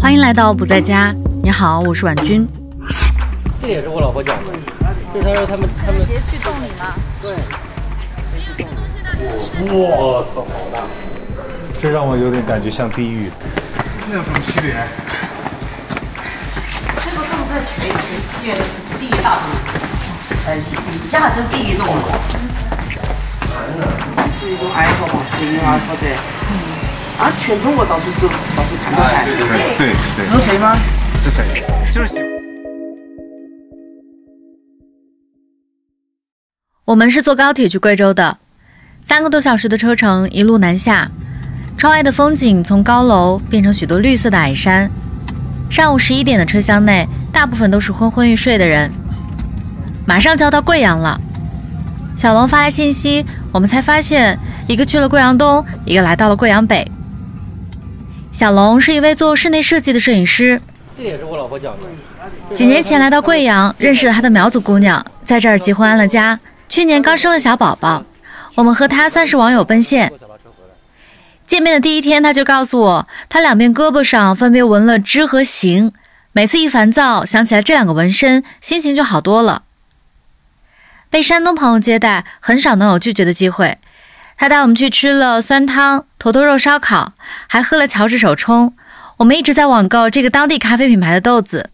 欢迎来到不在家。你好，我是婉君。这也是我老婆讲的，就是她说他们他们直接去洞里吗？对，我操，好大！这让我有点感觉像地狱。那有什么区别？这个洞在全全世界第一大洞，呃，亚洲第一洞。是一种爱好嘛，摄影爱好者。啊，全中国到处走，到处看都看。对对对，自费吗？自费，就是。我们是坐高铁去贵州的，三个多小时的车程，一路南下。窗外的风景从高楼变成许多绿色的矮山。上午十一点的车厢内，大部分都是昏昏欲睡的人。马上就要到贵阳了，小龙发来信息，我们才发现，一个去了贵阳东，一个来到了贵阳北。小龙是一位做室内设计的摄影师，这也是我老婆讲的。几年前来到贵阳，认识了他的苗族姑娘，在这儿结婚安了家。去年刚生了小宝宝，我们和他算是网友奔现。见面的第一天，他就告诉我，他两边胳膊上分别纹了“之”和“行”，每次一烦躁，想起来这两个纹身，心情就好多了。被山东朋友接待，很少能有拒绝的机会。他带我们去吃了酸汤、坨坨肉烧烤，还喝了乔治手冲。我们一直在网购这个当地咖啡品牌的豆子。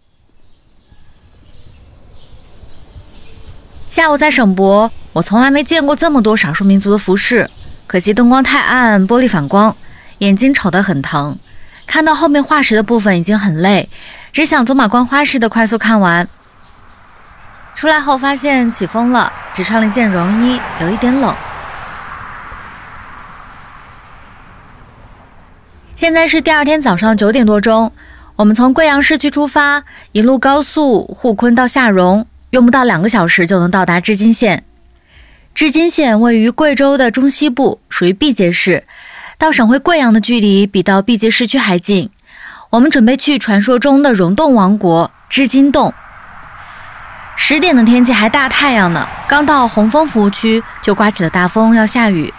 下午在省博，我从来没见过这么多少数民族的服饰，可惜灯光太暗，玻璃反光，眼睛瞅得很疼。看到后面化石的部分已经很累，只想走马观花似的快速看完。出来后发现起风了，只穿了一件绒衣，有一点冷。现在是第二天早上九点多钟，我们从贵阳市区出发，一路高速沪昆到下蓉，用不到两个小时就能到达织金县。织金县位于贵州的中西部，属于毕节市，到省会贵阳的距离比到毕节市区还近。我们准备去传说中的溶洞王国织金洞。十点的天气还大太阳呢，刚到红枫服务区就刮起了大风，要下雨。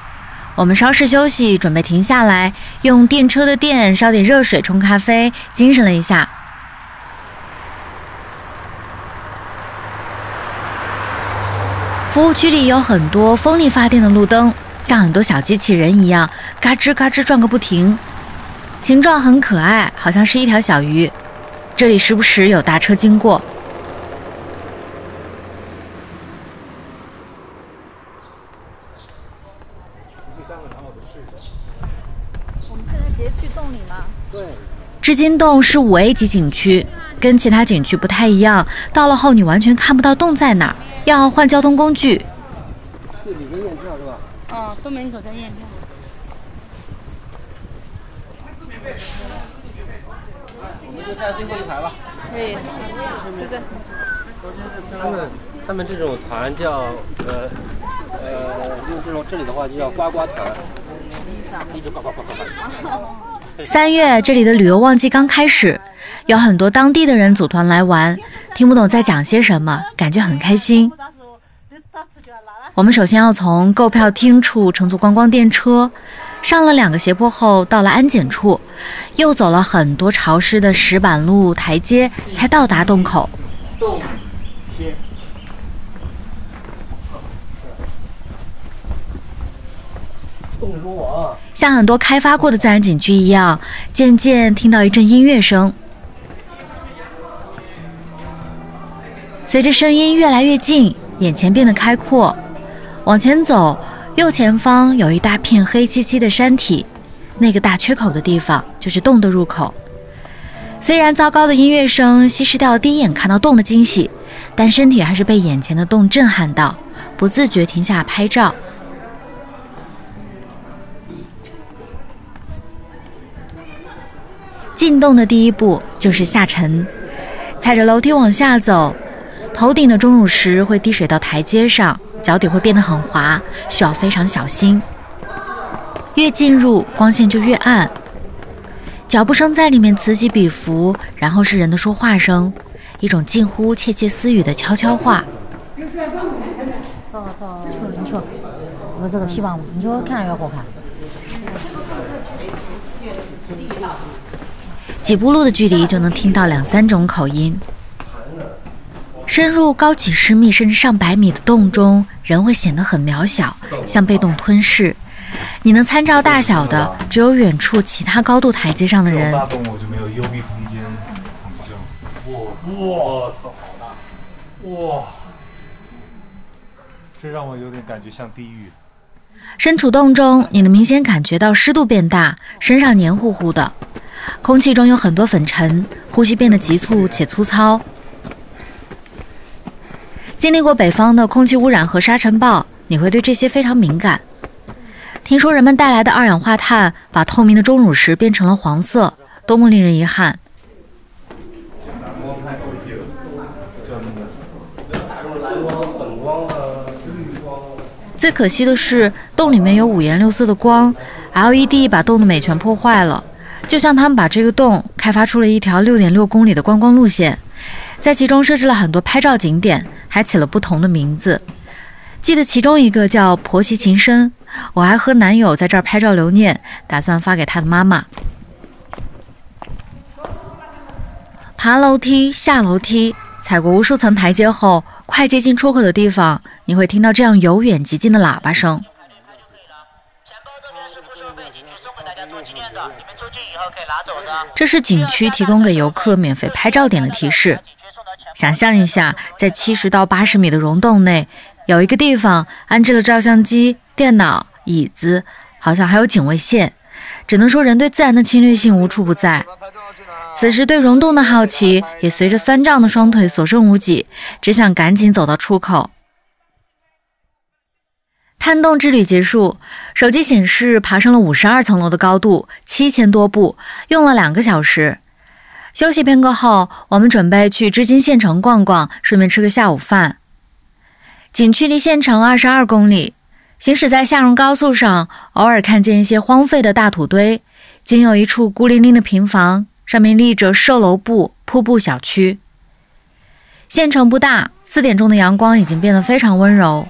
我们稍事休息，准备停下来用电车的电烧点热水冲咖啡，精神了一下。服务区里有很多风力发电的路灯，像很多小机器人一样，嘎吱嘎吱转个不停，形状很可爱，好像是一条小鱼。这里时不时有大车经过。我们现在直接去洞里吗？对，织金洞是五 A 级景区，跟其他景区不太一样。到了后你完全看不到洞在哪儿，要换交通工具。这里面验票是吧？哦，东门口在验票。我们就站最后一排吧。可以，这个他们他们这种团叫呃呃，用这种这里的话就叫呱呱团，一直呱呱呱呱呱。三月这里的旅游旺季刚开始，有很多当地的人组团来玩，听不懂在讲些什么，感觉很开心。我们首先要从购票厅处乘坐观光电车，上了两个斜坡后，到了安检处，又走了很多潮湿的石板路台阶，才到达洞口。洞天。洞中王，像很多开发过的自然景区一样，渐渐听到一阵音乐声。随着声音越来越近，眼前变得开阔。往前走，右前方有一大片黑漆漆的山体，那个大缺口的地方就是洞的入口。虽然糟糕的音乐声稀释掉第一眼看到洞的惊喜，但身体还是被眼前的洞震撼到，不自觉停下拍照。进洞的第一步就是下沉，踩着楼梯往下走，头顶的钟乳石会滴水到台阶上，脚底会变得很滑，需要非常小心。越进入，光线就越暗，脚步声在里面此起彼伏，然后是人的说话声，一种近乎窃窃私语的悄悄话。你去，这个这个皮棒，你说看了要好看。几步路的距离就能听到两三种口音。深入高几十米甚至上百米的洞中，人会显得很渺小，像被洞吞噬。你能参照大小的，只有远处其他高度台阶上的人。大洞我就没有幽闭空间，哇好大！哇，这让我有点感觉像地狱。身处洞中，你能明显感觉到湿度变大，身上黏糊糊的，空气中有很多粉尘，呼吸变得急促且粗糙。经历过北方的空气污染和沙尘暴，你会对这些非常敏感。听说人们带来的二氧化碳把透明的钟乳石变成了黄色，多么令人遗憾！最可惜的是，洞里面有五颜六色的光，LED 把洞的美全破坏了，就像他们把这个洞开发出了一条六点六公里的观光路线，在其中设置了很多拍照景点，还起了不同的名字。记得其中一个叫婆媳情深，我还和男友在这儿拍照留念，打算发给他的妈妈。爬楼梯，下楼梯，踩过无数层台阶后，快接近出口的地方，你会听到这样由远及近的喇叭声。这是景区提供给游客免费拍照点的提示。想象一下，在七十到八十米的溶洞内，有一个地方安置了照相机、电脑、椅子，好像还有警卫线。只能说，人对自然的侵略性无处不在。此时，对溶洞的好奇也随着酸胀的双腿所剩无几，只想赶紧走到出口。探洞之旅结束，手机显示爬上了五十二层楼的高度，七千多步，用了两个小时。休息片刻后，我们准备去织金县城逛逛，顺便吃个下午饭。景区离县城二十二公里，行驶在下蓉高速上，偶尔看见一些荒废的大土堆，仅有一处孤零零的平房。上面立着售楼部、瀑布小区。县城不大，四点钟的阳光已经变得非常温柔。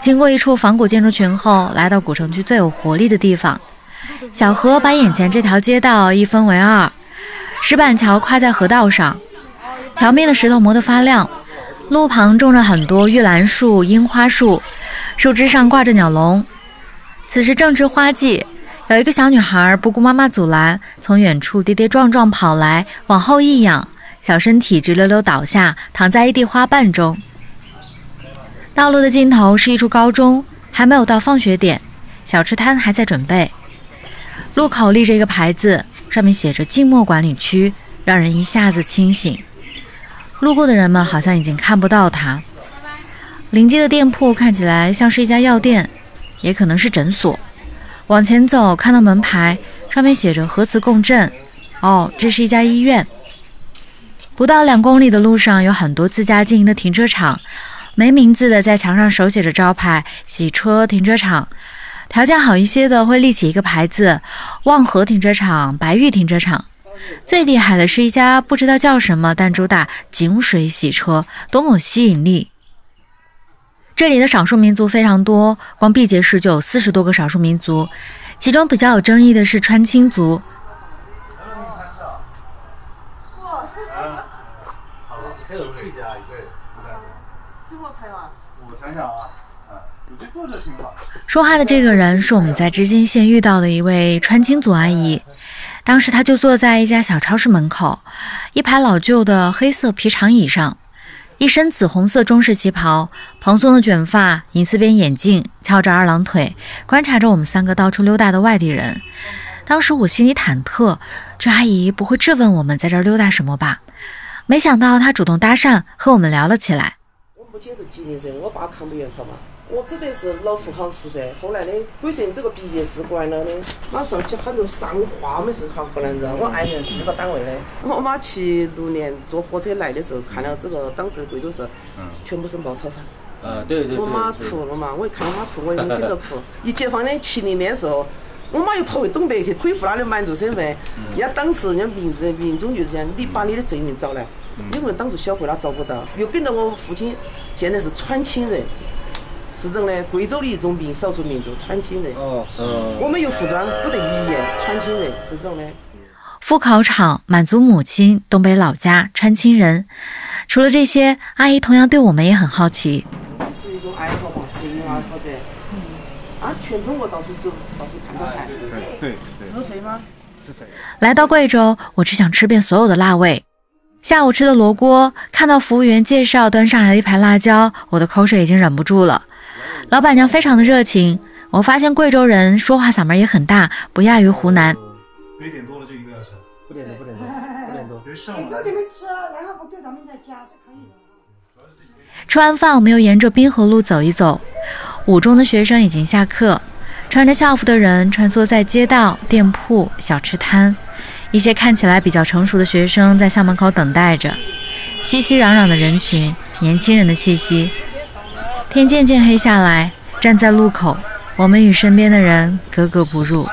经过一处仿古建筑群后，来到古城区最有活力的地方。小河把眼前这条街道一分为二，石板桥跨在河道上，桥面的石头磨得发亮。路旁种着很多玉兰树、樱花树，树枝上挂着鸟笼。此时正值花季。有一个小女孩不顾妈妈阻拦，从远处跌跌撞撞跑来，往后一仰，小身体直溜溜倒下，躺在一地花瓣中。道路的尽头是一处高中，还没有到放学点，小吃摊还在准备。路口立着一个牌子，上面写着“静默管理区”，让人一下子清醒。路过的人们好像已经看不到它。临街的店铺看起来像是一家药店，也可能是诊所。往前走，看到门牌，上面写着“核磁共振”。哦，这是一家医院。不到两公里的路上，有很多自家经营的停车场，没名字的在墙上手写着招牌“洗车停车场”。条件好一些的会立起一个牌子：“望河停车场”“白玉停车场”。最厉害的是一家不知道叫什么，但主打井水洗车，多么吸引力！这里的少数民族非常多，光毕节市就有四十多个少数民族，其中比较有争议的是川青族。说话的这个人是我们在织金县遇到的一位川青族阿姨，当时她就坐在一家小超市门口，一排老旧的黑色皮长椅上。一身紫红色中式旗袍，蓬松的卷发，银丝边眼镜，翘着二郎腿，观察着我们三个到处溜达的外地人。当时我心里忐忑，这阿姨不会质问我们在这溜达什么吧？没想到她主动搭讪，和我们聊了起来。我母亲是吉林人，我爸抗美援朝嘛。我指的是老富康宿舍，后来呢鬼神这个毕业是关了的，马上去好多上画没事好不能子，我爱人是这个单位的。我妈七六年坐火车来的时候，看了这个当时贵州市，全部是冒炒饭。呃，对对对。我妈哭了嘛，我一看我妈哭，我也跟着哭。一解放的七零年的时候，我妈又跑回东北去恢复她的满族身份。人家当时人家民人民众就讲，你把你的证明找来，因为当时小慧她找不到，又跟着我父亲，现在是川青人。是这样的，贵州的一种民少数民族川青人。哦，嗯。我们有服装，不得语言，川青人是这样的。赴考场、满足母亲、东北老家、川青人。除了这些，阿姨同样对我们也很好奇。是一种爱好嘛，摄影爱好者。嗯。啊，全中国到处走，到处看到看。对对。自费吗？自费。来到贵州，我只想吃遍所有的辣味。下午吃的罗锅，看到服务员介绍端上来的一盘辣椒，我的口水已经忍不住了。老板娘非常的热情，我发现贵州人说话嗓门也很大，不亚于湖南。别点多了就一个要吃，不点多，不点多，不点多。给你们吃，然后不给咱们再加是可以的。吃完饭，我们又沿着滨河路走一走。五中的学生已经下课，穿着校服的人穿梭在街道、店铺、小吃摊。一些看起来比较成熟的学生在校门口等待着，熙熙攘攘的人群，年轻人的气息。天渐渐黑下来，站在路口，我们与身边的人格格不入。